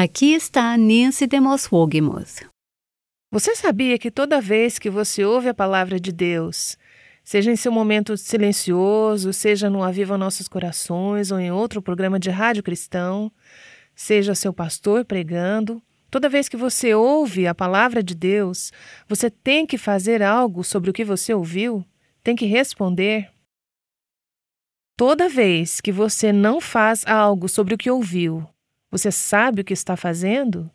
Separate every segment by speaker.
Speaker 1: Aqui está Nancy DeMoss Wogemuth.
Speaker 2: Você sabia que toda vez que você ouve a palavra de Deus, seja em seu momento silencioso, seja no Aviva Nossos Corações ou em outro programa de rádio cristão, seja seu pastor pregando, toda vez que você ouve a palavra de Deus, você tem que fazer algo sobre o que você ouviu? Tem que responder? Toda vez que você não faz algo sobre o que ouviu, você sabe o que está fazendo?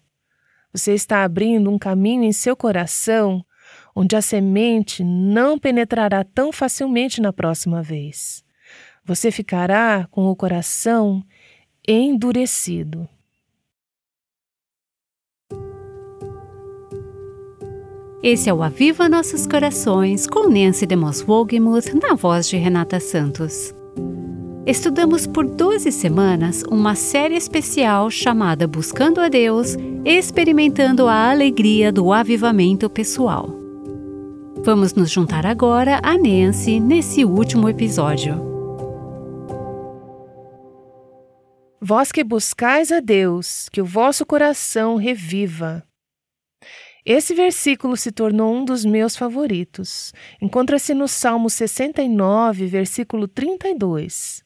Speaker 2: Você está abrindo um caminho em seu coração onde a semente não penetrará tão facilmente na próxima vez. Você ficará com o coração endurecido.
Speaker 1: Esse é o Aviva Nossos Corações com Nancy DeMoss Wogemuth na voz de Renata Santos. Estudamos por 12 semanas uma série especial chamada Buscando a Deus, experimentando a alegria do avivamento pessoal. Vamos nos juntar agora a Nancy nesse último episódio.
Speaker 2: Vós que buscais a Deus, que o vosso coração reviva. Esse versículo se tornou um dos meus favoritos. Encontra-se no Salmo 69, versículo 32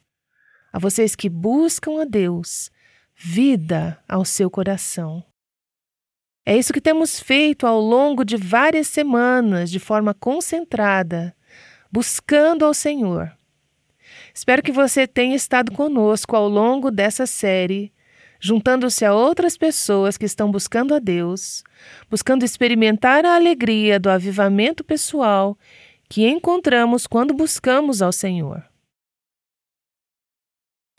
Speaker 2: a vocês que buscam a Deus, vida ao seu coração. É isso que temos feito ao longo de várias semanas, de forma concentrada, buscando ao Senhor. Espero que você tenha estado conosco ao longo dessa série, juntando-se a outras pessoas que estão buscando a Deus, buscando experimentar a alegria do avivamento pessoal que encontramos quando buscamos ao Senhor.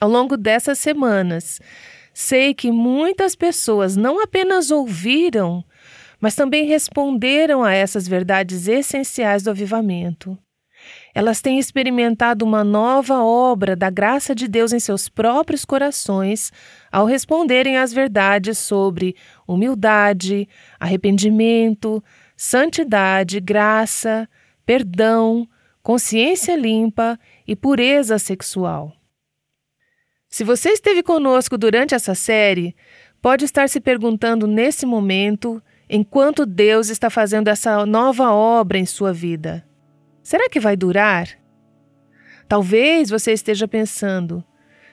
Speaker 2: Ao longo dessas semanas, sei que muitas pessoas não apenas ouviram, mas também responderam a essas verdades essenciais do avivamento. Elas têm experimentado uma nova obra da graça de Deus em seus próprios corações ao responderem às verdades sobre humildade, arrependimento, santidade, graça, perdão, consciência limpa e pureza sexual. Se você esteve conosco durante essa série, pode estar se perguntando nesse momento enquanto Deus está fazendo essa nova obra em sua vida. Será que vai durar? Talvez você esteja pensando: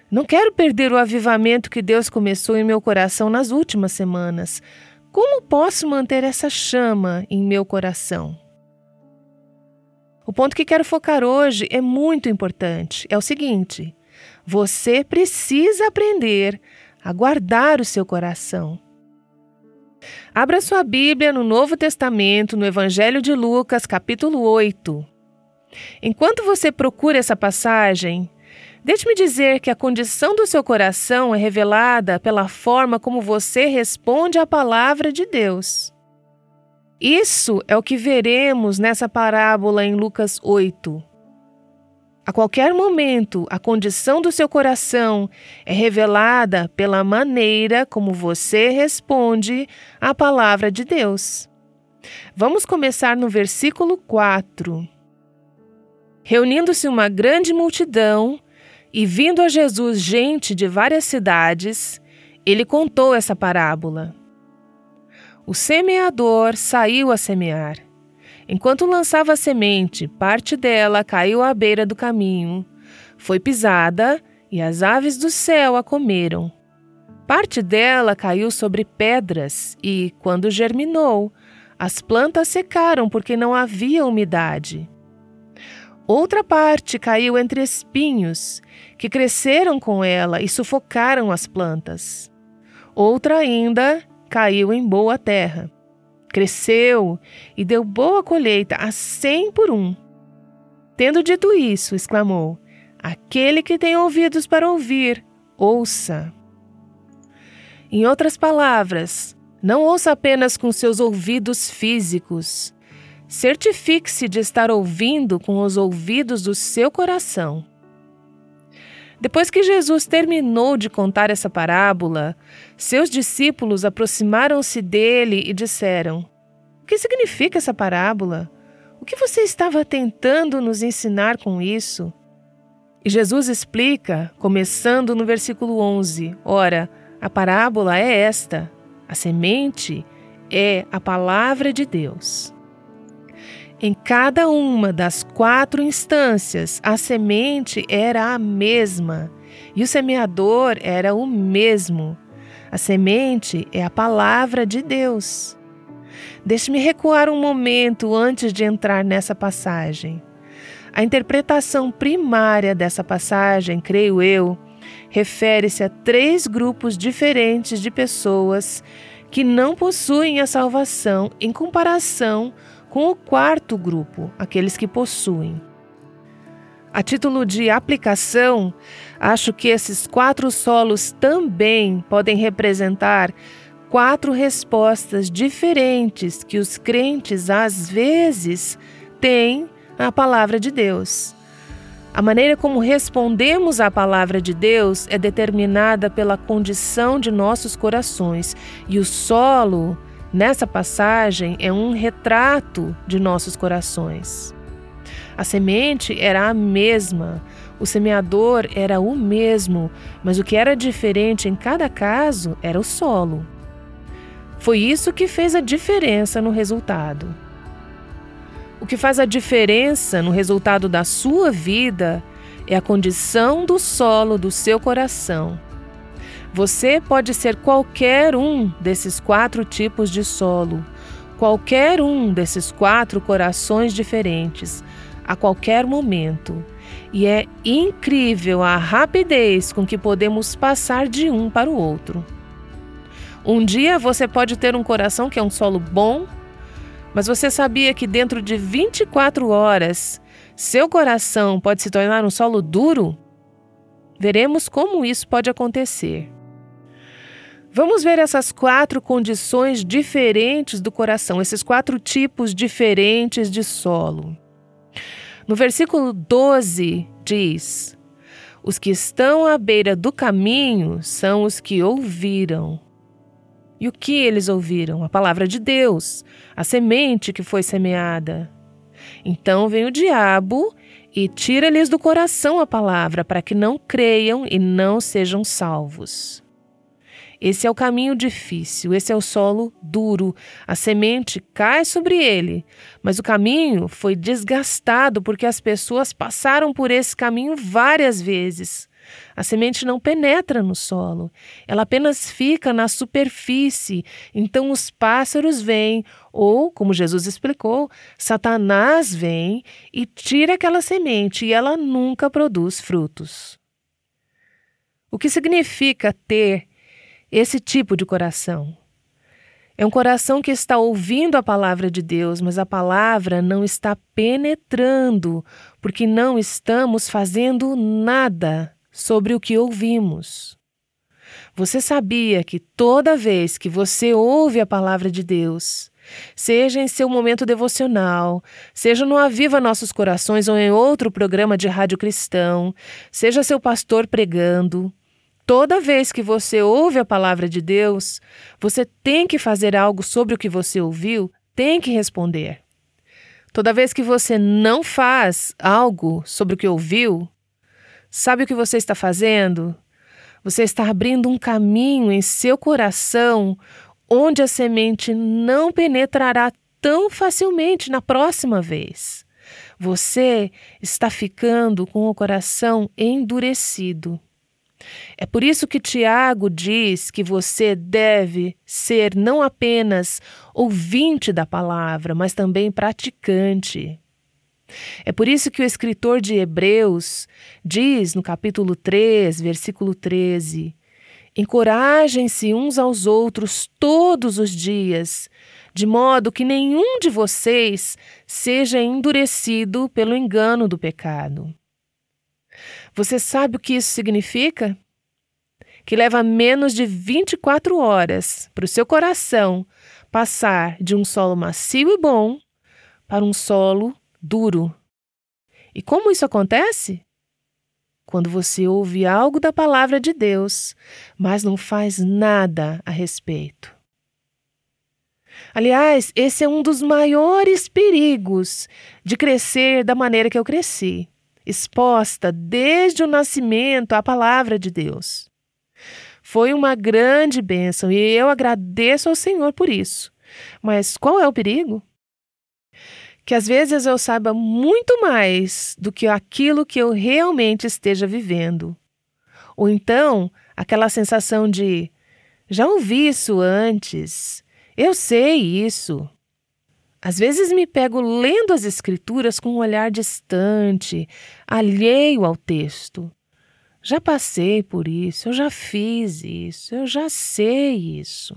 Speaker 2: não quero perder o avivamento que Deus começou em meu coração nas últimas semanas. Como posso manter essa chama em meu coração? O ponto que quero focar hoje é muito importante. É o seguinte: você precisa aprender a guardar o seu coração. Abra sua Bíblia no Novo Testamento, no Evangelho de Lucas, capítulo 8. Enquanto você procura essa passagem, deixe-me dizer que a condição do seu coração é revelada pela forma como você responde à palavra de Deus. Isso é o que veremos nessa parábola em Lucas 8. A qualquer momento, a condição do seu coração é revelada pela maneira como você responde à palavra de Deus. Vamos começar no versículo 4. Reunindo-se uma grande multidão e vindo a Jesus gente de várias cidades, ele contou essa parábola. O semeador saiu a semear. Enquanto lançava a semente, parte dela caiu à beira do caminho. Foi pisada e as aves do céu a comeram. Parte dela caiu sobre pedras e, quando germinou, as plantas secaram porque não havia umidade. Outra parte caiu entre espinhos, que cresceram com ela e sufocaram as plantas. Outra ainda caiu em boa terra cresceu e deu boa colheita a cem por um. Tendo dito isso, exclamou: Aquele que tem ouvidos para ouvir, ouça. Em outras palavras, não ouça apenas com seus ouvidos físicos. Certifique-se de estar ouvindo com os ouvidos do seu coração. Depois que Jesus terminou de contar essa parábola, seus discípulos aproximaram-se dele e disseram: O que significa essa parábola? O que você estava tentando nos ensinar com isso? E Jesus explica, começando no versículo 11: Ora, a parábola é esta: A semente é a palavra de Deus. Em cada uma das quatro instâncias, a semente era a mesma e o semeador era o mesmo. A semente é a palavra de Deus. Deixe-me recuar um momento antes de entrar nessa passagem. A interpretação primária dessa passagem, creio eu, refere-se a três grupos diferentes de pessoas que não possuem a salvação em comparação com o quarto grupo, aqueles que possuem. A título de aplicação, acho que esses quatro solos também podem representar quatro respostas diferentes que os crentes às vezes têm à palavra de Deus. A maneira como respondemos à palavra de Deus é determinada pela condição de nossos corações, e o solo, nessa passagem, é um retrato de nossos corações. A semente era a mesma, o semeador era o mesmo, mas o que era diferente em cada caso era o solo. Foi isso que fez a diferença no resultado. O que faz a diferença no resultado da sua vida é a condição do solo do seu coração. Você pode ser qualquer um desses quatro tipos de solo, qualquer um desses quatro corações diferentes, a qualquer momento. E é incrível a rapidez com que podemos passar de um para o outro. Um dia você pode ter um coração que é um solo bom mas você sabia que dentro de 24 horas seu coração pode se tornar um solo duro? Veremos como isso pode acontecer. Vamos ver essas quatro condições diferentes do coração, esses quatro tipos diferentes de solo. No versículo 12 diz: Os que estão à beira do caminho são os que ouviram. E o que eles ouviram? A palavra de Deus, a semente que foi semeada. Então vem o diabo e tira-lhes do coração a palavra, para que não creiam e não sejam salvos. Esse é o caminho difícil, esse é o solo duro. A semente cai sobre ele, mas o caminho foi desgastado porque as pessoas passaram por esse caminho várias vezes. A semente não penetra no solo, ela apenas fica na superfície. Então os pássaros vêm, ou, como Jesus explicou, Satanás vem e tira aquela semente e ela nunca produz frutos. O que significa ter esse tipo de coração? É um coração que está ouvindo a palavra de Deus, mas a palavra não está penetrando, porque não estamos fazendo nada sobre o que ouvimos. Você sabia que toda vez que você ouve a palavra de Deus, seja em seu momento devocional, seja no Aviva Nossos Corações ou em outro programa de rádio cristão, seja seu pastor pregando, toda vez que você ouve a palavra de Deus, você tem que fazer algo sobre o que você ouviu, tem que responder. Toda vez que você não faz algo sobre o que ouviu, Sabe o que você está fazendo? Você está abrindo um caminho em seu coração onde a semente não penetrará tão facilmente na próxima vez. Você está ficando com o coração endurecido. É por isso que Tiago diz que você deve ser não apenas ouvinte da palavra, mas também praticante. É por isso que o escritor de Hebreus diz no capítulo 3, versículo 13: Encorajem-se uns aos outros todos os dias, de modo que nenhum de vocês seja endurecido pelo engano do pecado. Você sabe o que isso significa? Que leva menos de 24 horas para o seu coração passar de um solo macio e bom para um solo duro. E como isso acontece? Quando você ouve algo da palavra de Deus, mas não faz nada a respeito. Aliás, esse é um dos maiores perigos de crescer da maneira que eu cresci, exposta desde o nascimento à palavra de Deus. Foi uma grande bênção e eu agradeço ao Senhor por isso. Mas qual é o perigo? Que às vezes eu saiba muito mais do que aquilo que eu realmente esteja vivendo. Ou então, aquela sensação de já ouvi isso antes, eu sei isso. Às vezes me pego lendo as Escrituras com um olhar distante, alheio ao texto. Já passei por isso, eu já fiz isso, eu já sei isso.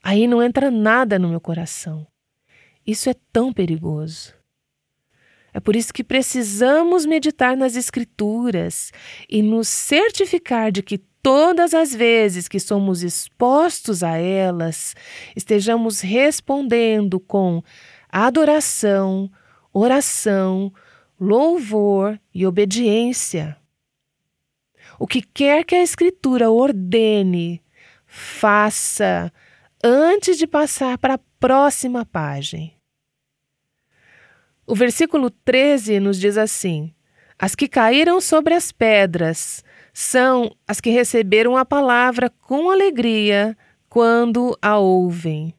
Speaker 2: Aí não entra nada no meu coração. Isso é tão perigoso. É por isso que precisamos meditar nas Escrituras e nos certificar de que todas as vezes que somos expostos a elas, estejamos respondendo com adoração, oração, louvor e obediência. O que quer que a Escritura ordene, faça antes de passar para a próxima página. O versículo 13 nos diz assim: As que caíram sobre as pedras são as que receberam a palavra com alegria quando a ouvem.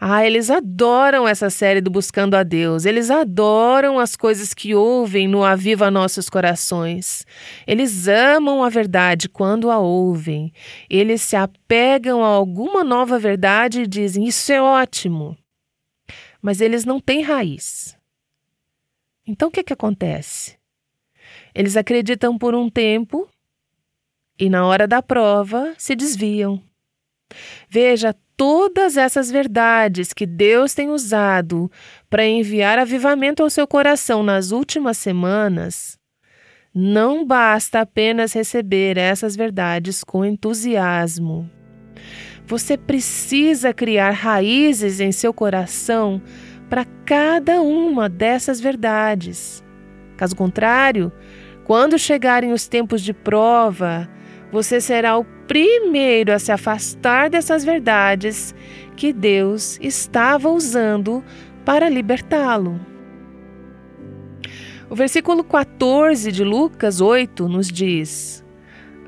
Speaker 2: Ah, eles adoram essa série do Buscando a Deus. Eles adoram as coisas que ouvem no Aviva Nossos Corações. Eles amam a verdade quando a ouvem. Eles se apegam a alguma nova verdade e dizem: Isso é ótimo. Mas eles não têm raiz. Então o que, que acontece? Eles acreditam por um tempo e, na hora da prova, se desviam. Veja todas essas verdades que Deus tem usado para enviar avivamento ao seu coração nas últimas semanas. Não basta apenas receber essas verdades com entusiasmo. Você precisa criar raízes em seu coração para cada uma dessas verdades. Caso contrário, quando chegarem os tempos de prova, você será o primeiro a se afastar dessas verdades que Deus estava usando para libertá-lo. O versículo 14 de Lucas 8 nos diz: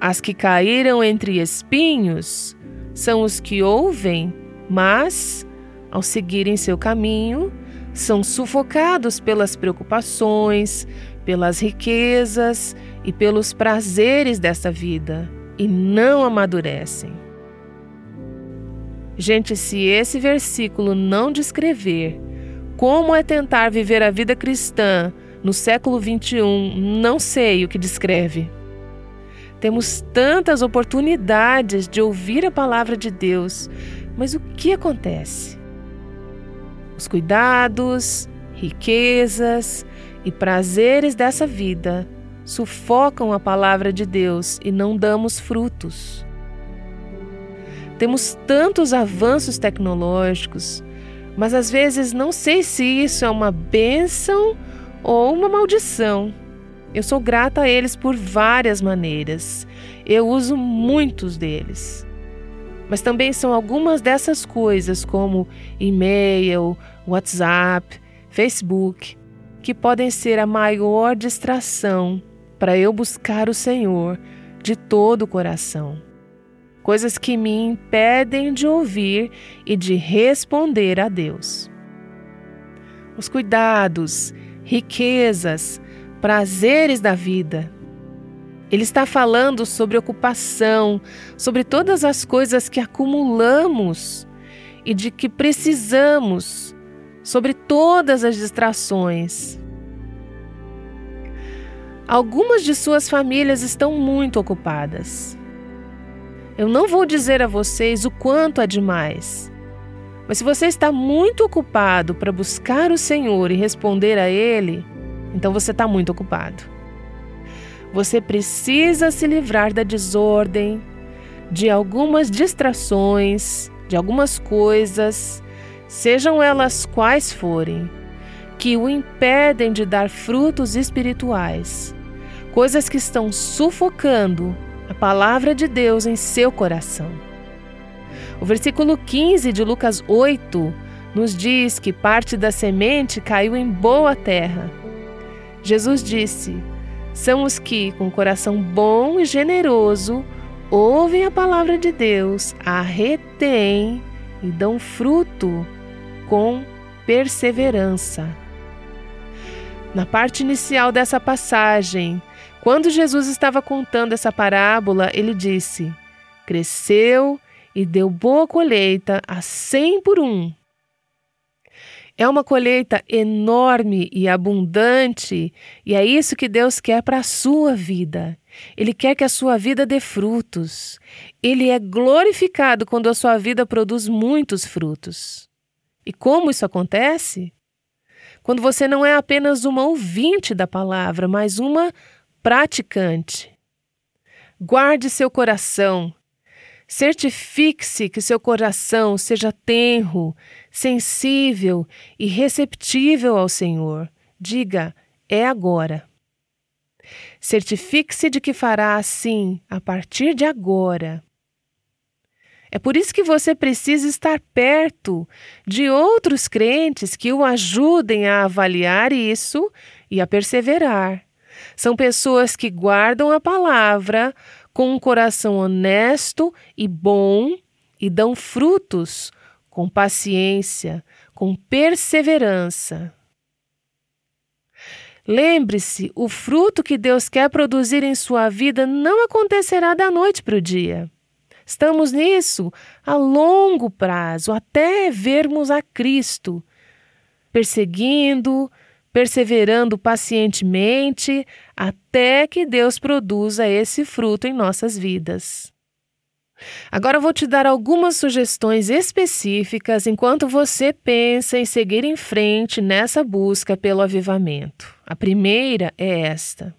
Speaker 2: As que caíram entre espinhos são os que ouvem, mas, ao seguirem seu caminho, são sufocados pelas preocupações, pelas riquezas e pelos prazeres desta vida e não amadurecem. Gente, se esse versículo não descrever como é tentar viver a vida cristã no século 21, não sei o que descreve. Temos tantas oportunidades de ouvir a palavra de Deus, mas o que acontece? Os cuidados, riquezas e prazeres dessa vida sufocam a palavra de Deus e não damos frutos. Temos tantos avanços tecnológicos, mas às vezes não sei se isso é uma bênção ou uma maldição. Eu sou grata a eles por várias maneiras. Eu uso muitos deles. Mas também são algumas dessas coisas, como e-mail, WhatsApp, Facebook, que podem ser a maior distração para eu buscar o Senhor de todo o coração. Coisas que me impedem de ouvir e de responder a Deus. Os cuidados, riquezas, prazeres da vida. Ele está falando sobre ocupação, sobre todas as coisas que acumulamos e de que precisamos, sobre todas as distrações. Algumas de suas famílias estão muito ocupadas. Eu não vou dizer a vocês o quanto é demais, mas se você está muito ocupado para buscar o Senhor e responder a Ele, então você está muito ocupado. Você precisa se livrar da desordem, de algumas distrações, de algumas coisas, sejam elas quais forem que o impedem de dar frutos espirituais, coisas que estão sufocando a palavra de Deus em seu coração. O versículo 15 de Lucas 8 nos diz que parte da semente caiu em boa terra. Jesus disse: são os que, com coração bom e generoso, ouvem a palavra de Deus, a retêm e dão fruto com perseverança. Na parte inicial dessa passagem, quando Jesus estava contando essa parábola, ele disse: Cresceu e deu boa colheita a cem por um. É uma colheita enorme e abundante, e é isso que Deus quer para a sua vida. Ele quer que a sua vida dê frutos. Ele é glorificado quando a sua vida produz muitos frutos. E como isso acontece? Quando você não é apenas uma ouvinte da palavra, mas uma praticante. Guarde seu coração. Certifique-se que seu coração seja tenro, sensível e receptível ao Senhor. Diga: é agora. Certifique-se de que fará assim a partir de agora. É por isso que você precisa estar perto de outros crentes que o ajudem a avaliar isso e a perseverar. São pessoas que guardam a palavra com um coração honesto e bom e dão frutos com paciência, com perseverança. Lembre-se: o fruto que Deus quer produzir em sua vida não acontecerá da noite para o dia. Estamos nisso a longo prazo, até vermos a Cristo, perseguindo, perseverando pacientemente, até que Deus produza esse fruto em nossas vidas. Agora vou te dar algumas sugestões específicas enquanto você pensa em seguir em frente nessa busca pelo avivamento. A primeira é esta.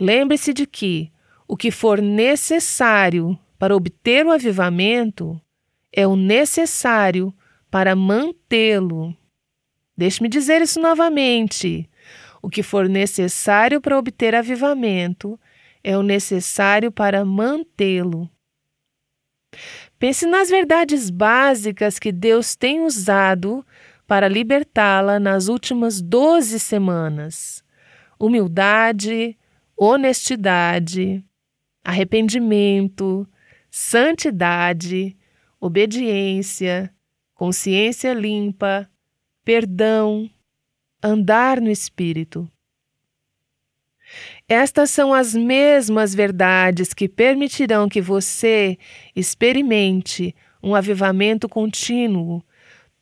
Speaker 2: Lembre-se de que o que for necessário para obter o avivamento é o necessário para mantê-lo. Deixe-me dizer isso novamente. O que for necessário para obter avivamento é o necessário para mantê-lo. Pense nas verdades básicas que Deus tem usado para libertá-la nas últimas 12 semanas: humildade, honestidade, arrependimento, santidade, obediência, consciência limpa, perdão, andar no Espírito. Estas são as mesmas verdades que permitirão que você experimente um avivamento contínuo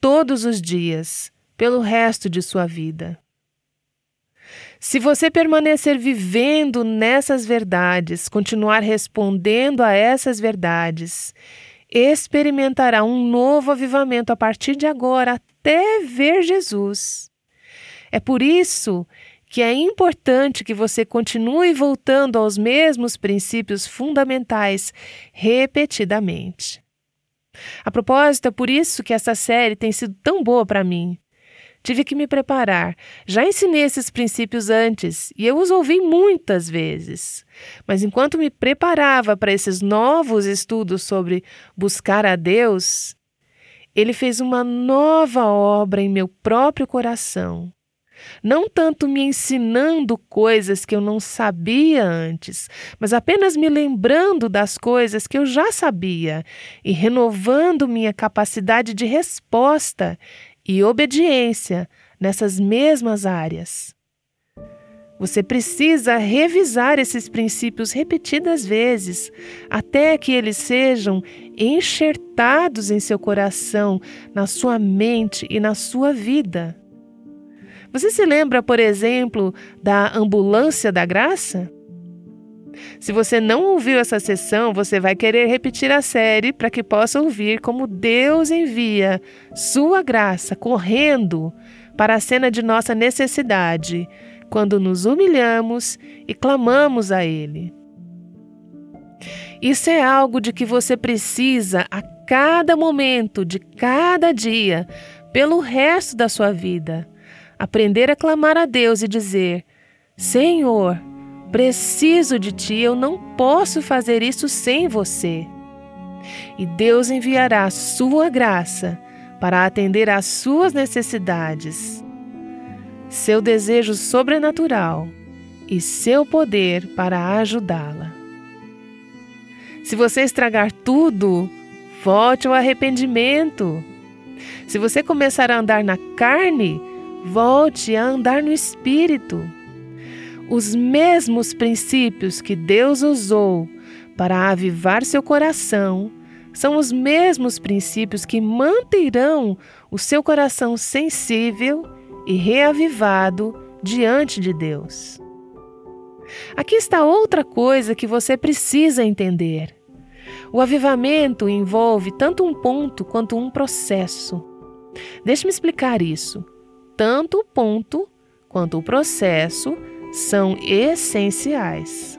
Speaker 2: todos os dias, pelo resto de sua vida. Se você permanecer vivendo nessas verdades, continuar respondendo a essas verdades, experimentará um novo avivamento a partir de agora até ver Jesus. É por isso que é importante que você continue voltando aos mesmos princípios fundamentais repetidamente. A propósito, é por isso que essa série tem sido tão boa para mim. Tive que me preparar. Já ensinei esses princípios antes e eu os ouvi muitas vezes. Mas enquanto me preparava para esses novos estudos sobre buscar a Deus, ele fez uma nova obra em meu próprio coração. Não tanto me ensinando coisas que eu não sabia antes, mas apenas me lembrando das coisas que eu já sabia e renovando minha capacidade de resposta e obediência nessas mesmas áreas. Você precisa revisar esses princípios repetidas vezes, até que eles sejam enxertados em seu coração, na sua mente e na sua vida. Você se lembra, por exemplo, da ambulância da graça? Se você não ouviu essa sessão, você vai querer repetir a série para que possa ouvir como Deus envia sua graça correndo para a cena de nossa necessidade, quando nos humilhamos e clamamos a Ele. Isso é algo de que você precisa a cada momento de cada dia, pelo resto da sua vida. Aprender a clamar a Deus e dizer: Senhor, Preciso de ti, eu não posso fazer isso sem você. E Deus enviará sua graça para atender às suas necessidades. Seu desejo sobrenatural e seu poder para ajudá-la. Se você estragar tudo, volte ao arrependimento. Se você começar a andar na carne, volte a andar no espírito. Os mesmos princípios que Deus usou para avivar seu coração são os mesmos princípios que manterão o seu coração sensível e reavivado diante de Deus. Aqui está outra coisa que você precisa entender. O avivamento envolve tanto um ponto quanto um processo. Deixe-me explicar isso. Tanto o ponto quanto o processo são essenciais.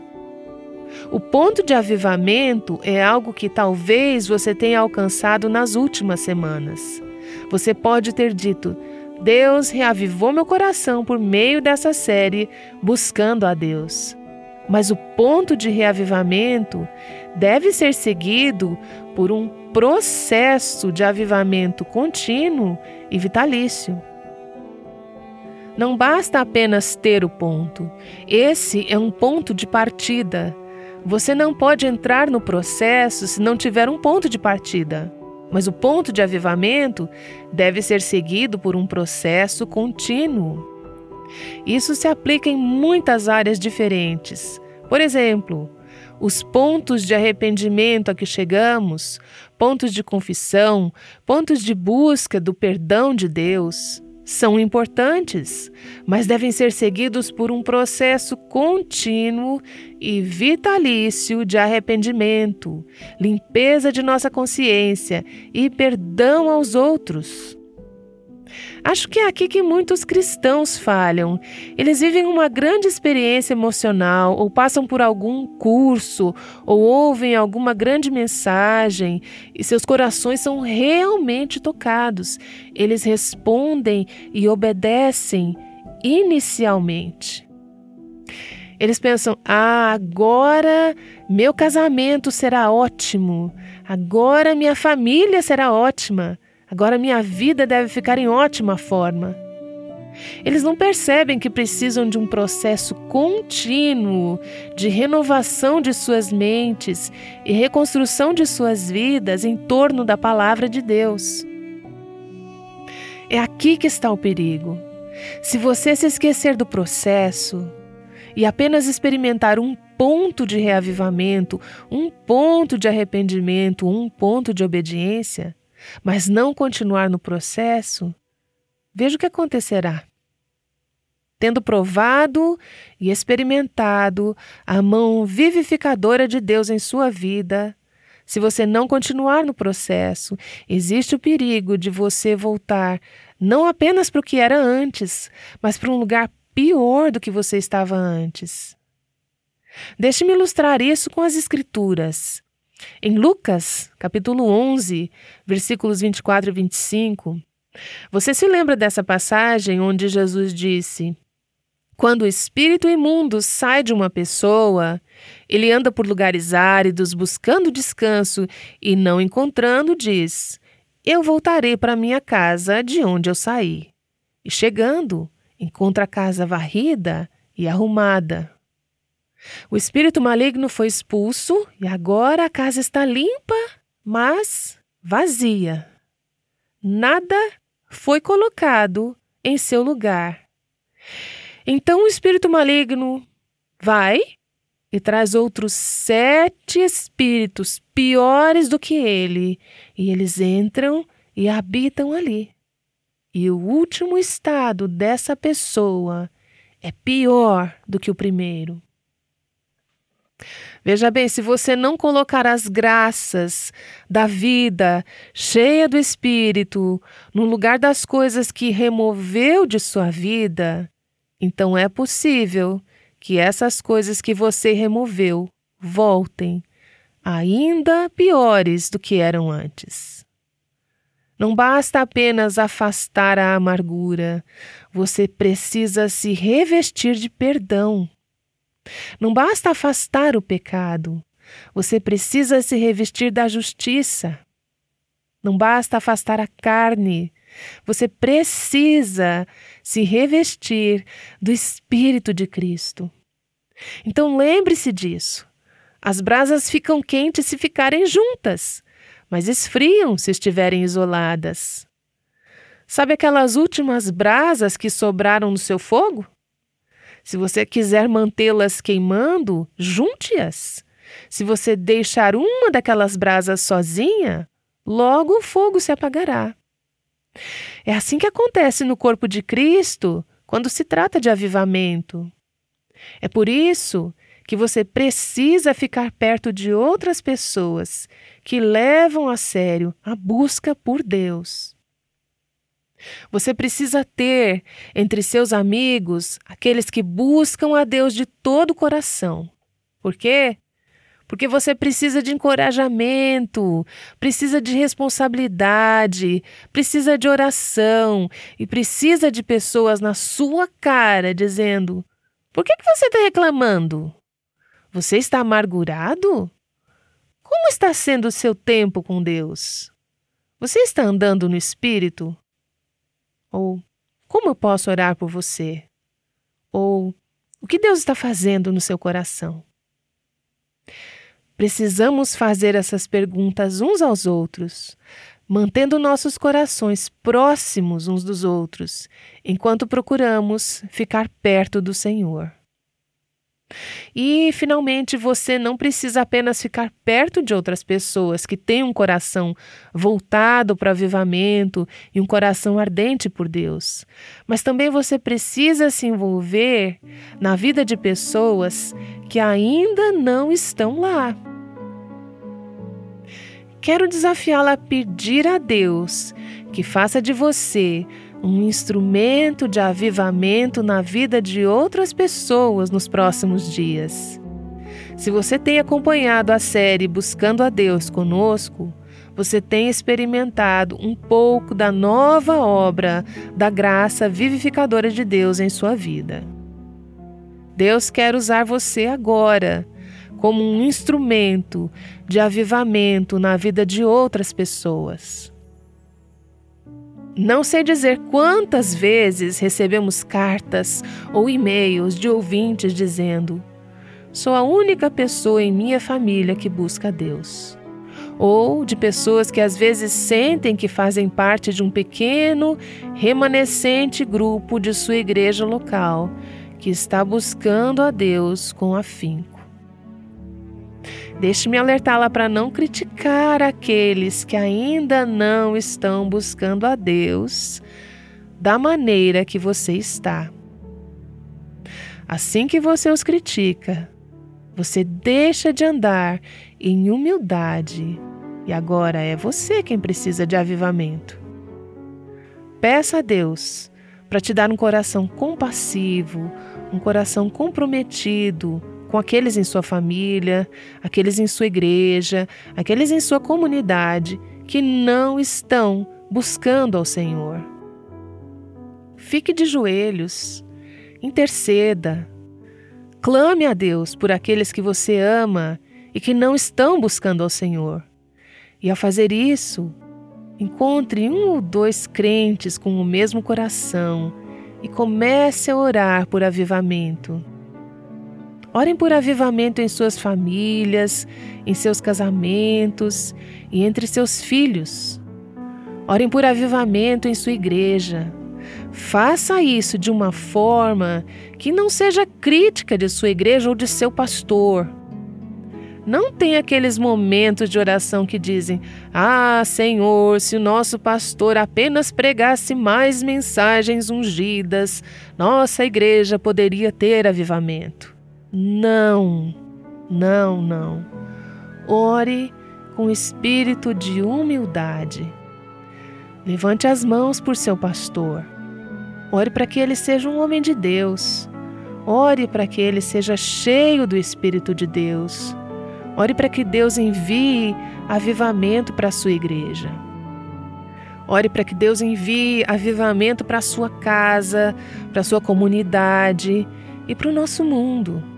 Speaker 2: O ponto de avivamento é algo que talvez você tenha alcançado nas últimas semanas. Você pode ter dito: Deus reavivou meu coração por meio dessa série Buscando a Deus. Mas o ponto de reavivamento deve ser seguido por um processo de avivamento contínuo e vitalício. Não basta apenas ter o ponto, esse é um ponto de partida. Você não pode entrar no processo se não tiver um ponto de partida. Mas o ponto de avivamento deve ser seguido por um processo contínuo. Isso se aplica em muitas áreas diferentes. Por exemplo, os pontos de arrependimento a que chegamos, pontos de confissão, pontos de busca do perdão de Deus, são importantes, mas devem ser seguidos por um processo contínuo e vitalício de arrependimento, limpeza de nossa consciência e perdão aos outros. Acho que é aqui que muitos cristãos falham. Eles vivem uma grande experiência emocional, ou passam por algum curso, ou ouvem alguma grande mensagem, e seus corações são realmente tocados. Eles respondem e obedecem inicialmente. Eles pensam: ah, agora meu casamento será ótimo, agora minha família será ótima. Agora minha vida deve ficar em ótima forma. Eles não percebem que precisam de um processo contínuo de renovação de suas mentes e reconstrução de suas vidas em torno da palavra de Deus. É aqui que está o perigo. Se você se esquecer do processo e apenas experimentar um ponto de reavivamento, um ponto de arrependimento, um ponto de obediência, mas não continuar no processo, veja o que acontecerá. Tendo provado e experimentado a mão vivificadora de Deus em sua vida, se você não continuar no processo, existe o perigo de você voltar não apenas para o que era antes, mas para um lugar pior do que você estava antes. Deixe-me ilustrar isso com as Escrituras. Em Lucas, capítulo 11, versículos 24 e 25, você se lembra dessa passagem onde Jesus disse: Quando o espírito imundo sai de uma pessoa, ele anda por lugares áridos buscando descanso e não encontrando, diz: Eu voltarei para minha casa de onde eu saí. E chegando, encontra a casa varrida e arrumada. O espírito maligno foi expulso e agora a casa está limpa, mas vazia. Nada foi colocado em seu lugar. Então o espírito maligno vai e traz outros sete espíritos piores do que ele, e eles entram e habitam ali. E o último estado dessa pessoa é pior do que o primeiro. Veja bem, se você não colocar as graças da vida cheia do Espírito no lugar das coisas que removeu de sua vida, então é possível que essas coisas que você removeu voltem ainda piores do que eram antes. Não basta apenas afastar a amargura, você precisa se revestir de perdão. Não basta afastar o pecado, você precisa se revestir da justiça. Não basta afastar a carne, você precisa se revestir do Espírito de Cristo. Então lembre-se disso. As brasas ficam quentes se ficarem juntas, mas esfriam se estiverem isoladas. Sabe aquelas últimas brasas que sobraram no seu fogo? Se você quiser mantê-las queimando, junte-as. Se você deixar uma daquelas brasas sozinha, logo o fogo se apagará. É assim que acontece no corpo de Cristo quando se trata de avivamento. É por isso que você precisa ficar perto de outras pessoas que levam a sério a busca por Deus. Você precisa ter entre seus amigos aqueles que buscam a Deus de todo o coração. Por quê? Porque você precisa de encorajamento, precisa de responsabilidade, precisa de oração e precisa de pessoas na sua cara dizendo: Por que, que você está reclamando? Você está amargurado? Como está sendo o seu tempo com Deus? Você está andando no Espírito? Ou como eu posso orar por você? Ou o que Deus está fazendo no seu coração? Precisamos fazer essas perguntas uns aos outros, mantendo nossos corações próximos uns dos outros, enquanto procuramos ficar perto do Senhor. E, finalmente, você não precisa apenas ficar perto de outras pessoas que têm um coração voltado para o avivamento e um coração ardente por Deus, mas também você precisa se envolver na vida de pessoas que ainda não estão lá. Quero desafiá-la a pedir a Deus que faça de você um instrumento de avivamento na vida de outras pessoas nos próximos dias. Se você tem acompanhado a série Buscando a Deus conosco, você tem experimentado um pouco da nova obra da graça vivificadora de Deus em sua vida. Deus quer usar você agora como um instrumento de avivamento na vida de outras pessoas. Não sei dizer quantas vezes recebemos cartas ou e-mails de ouvintes dizendo: Sou a única pessoa em minha família que busca Deus. Ou de pessoas que às vezes sentem que fazem parte de um pequeno, remanescente grupo de sua igreja local que está buscando a Deus com afinco. Deixe-me alertá-la para não criticar aqueles que ainda não estão buscando a Deus da maneira que você está. Assim que você os critica, você deixa de andar em humildade e agora é você quem precisa de avivamento. Peça a Deus para te dar um coração compassivo, um coração comprometido com aqueles em sua família, aqueles em sua igreja, aqueles em sua comunidade que não estão buscando ao Senhor. Fique de joelhos, interceda, clame a Deus por aqueles que você ama e que não estão buscando ao Senhor. E ao fazer isso, encontre um ou dois crentes com o mesmo coração e comece a orar por avivamento. Orem por avivamento em suas famílias, em seus casamentos e entre seus filhos. Orem por avivamento em sua igreja. Faça isso de uma forma que não seja crítica de sua igreja ou de seu pastor. Não tem aqueles momentos de oração que dizem: Ah, Senhor, se o nosso pastor apenas pregasse mais mensagens ungidas, nossa igreja poderia ter avivamento. Não, não, não. Ore com espírito de humildade. Levante as mãos por seu pastor. Ore para que ele seja um homem de Deus. Ore para que ele seja cheio do Espírito de Deus. Ore para que Deus envie avivamento para a sua igreja. Ore para que Deus envie avivamento para a sua casa, para a sua comunidade e para o nosso mundo.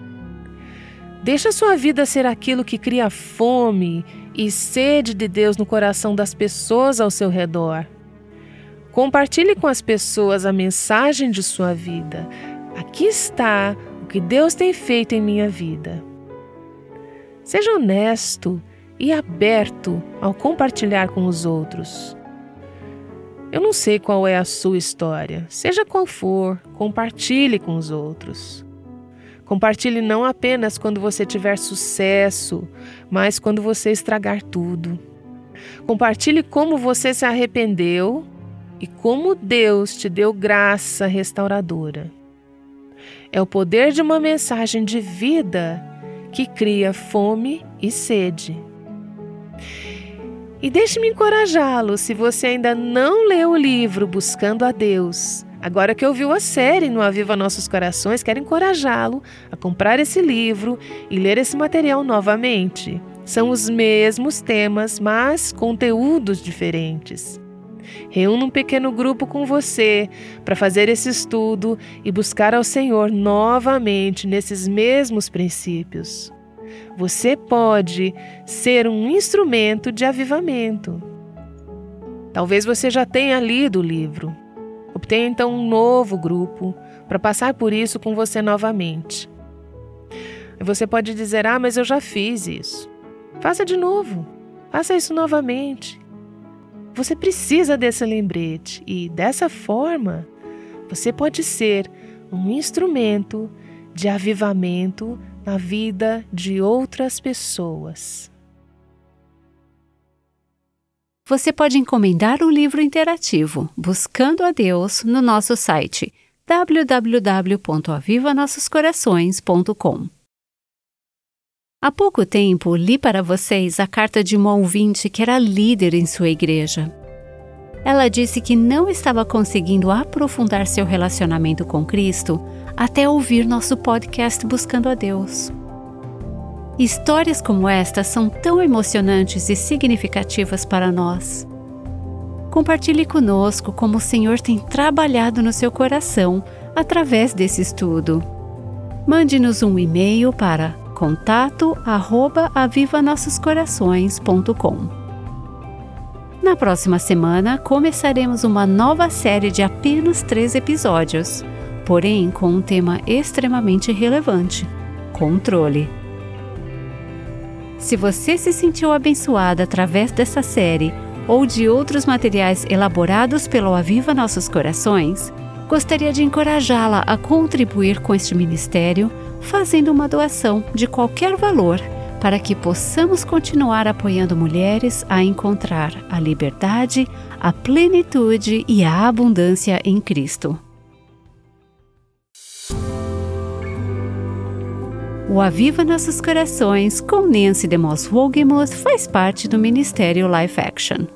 Speaker 2: Deixa sua vida ser aquilo que cria fome e sede de Deus no coração das pessoas ao seu redor. Compartilhe com as pessoas a mensagem de sua vida. Aqui está o que Deus tem feito em minha vida. Seja honesto e aberto ao compartilhar com os outros. Eu não sei qual é a sua história, seja qual for, compartilhe com os outros. Compartilhe não apenas quando você tiver sucesso, mas quando você estragar tudo. Compartilhe como você se arrependeu e como Deus te deu graça restauradora. É o poder de uma mensagem de vida que cria fome e sede. E deixe-me encorajá-lo se você ainda não leu o livro Buscando a Deus. Agora que ouviu a série no Aviva Nossos Corações, quero encorajá-lo a comprar esse livro e ler esse material novamente. São os mesmos temas, mas conteúdos diferentes. Reúna um pequeno grupo com você para fazer esse estudo e buscar ao Senhor novamente nesses mesmos princípios. Você pode ser um instrumento de avivamento. Talvez você já tenha lido o livro. Obtenha então um novo grupo para passar por isso com você novamente. Você pode dizer: Ah, mas eu já fiz isso. Faça de novo. Faça isso novamente. Você precisa desse lembrete e, dessa forma, você pode ser um instrumento de avivamento na vida de outras pessoas.
Speaker 1: Você pode encomendar o livro interativo Buscando a Deus no nosso site www.avivanossoscorações.com. Há pouco tempo li para vocês a carta de uma ouvinte que era líder em sua igreja. Ela disse que não estava conseguindo aprofundar seu relacionamento com Cristo até ouvir nosso podcast Buscando a Deus. Histórias como esta são tão emocionantes e significativas para nós. Compartilhe conosco como o Senhor tem trabalhado no seu coração através desse estudo. Mande-nos um e-mail para contato arroba avivanossoscorações.com. Na próxima semana começaremos uma nova série de apenas três episódios, porém com um tema extremamente relevante: controle. Se você se sentiu abençoada através dessa série ou de outros materiais elaborados pelo Aviva Nossos Corações, gostaria de encorajá-la a contribuir com este ministério fazendo uma doação de qualquer valor para que possamos continuar apoiando mulheres a encontrar a liberdade, a plenitude e a abundância em Cristo. O Aviva Nossos Corações com Nancy DeMoss Wogemuth faz parte do Ministério Life Action.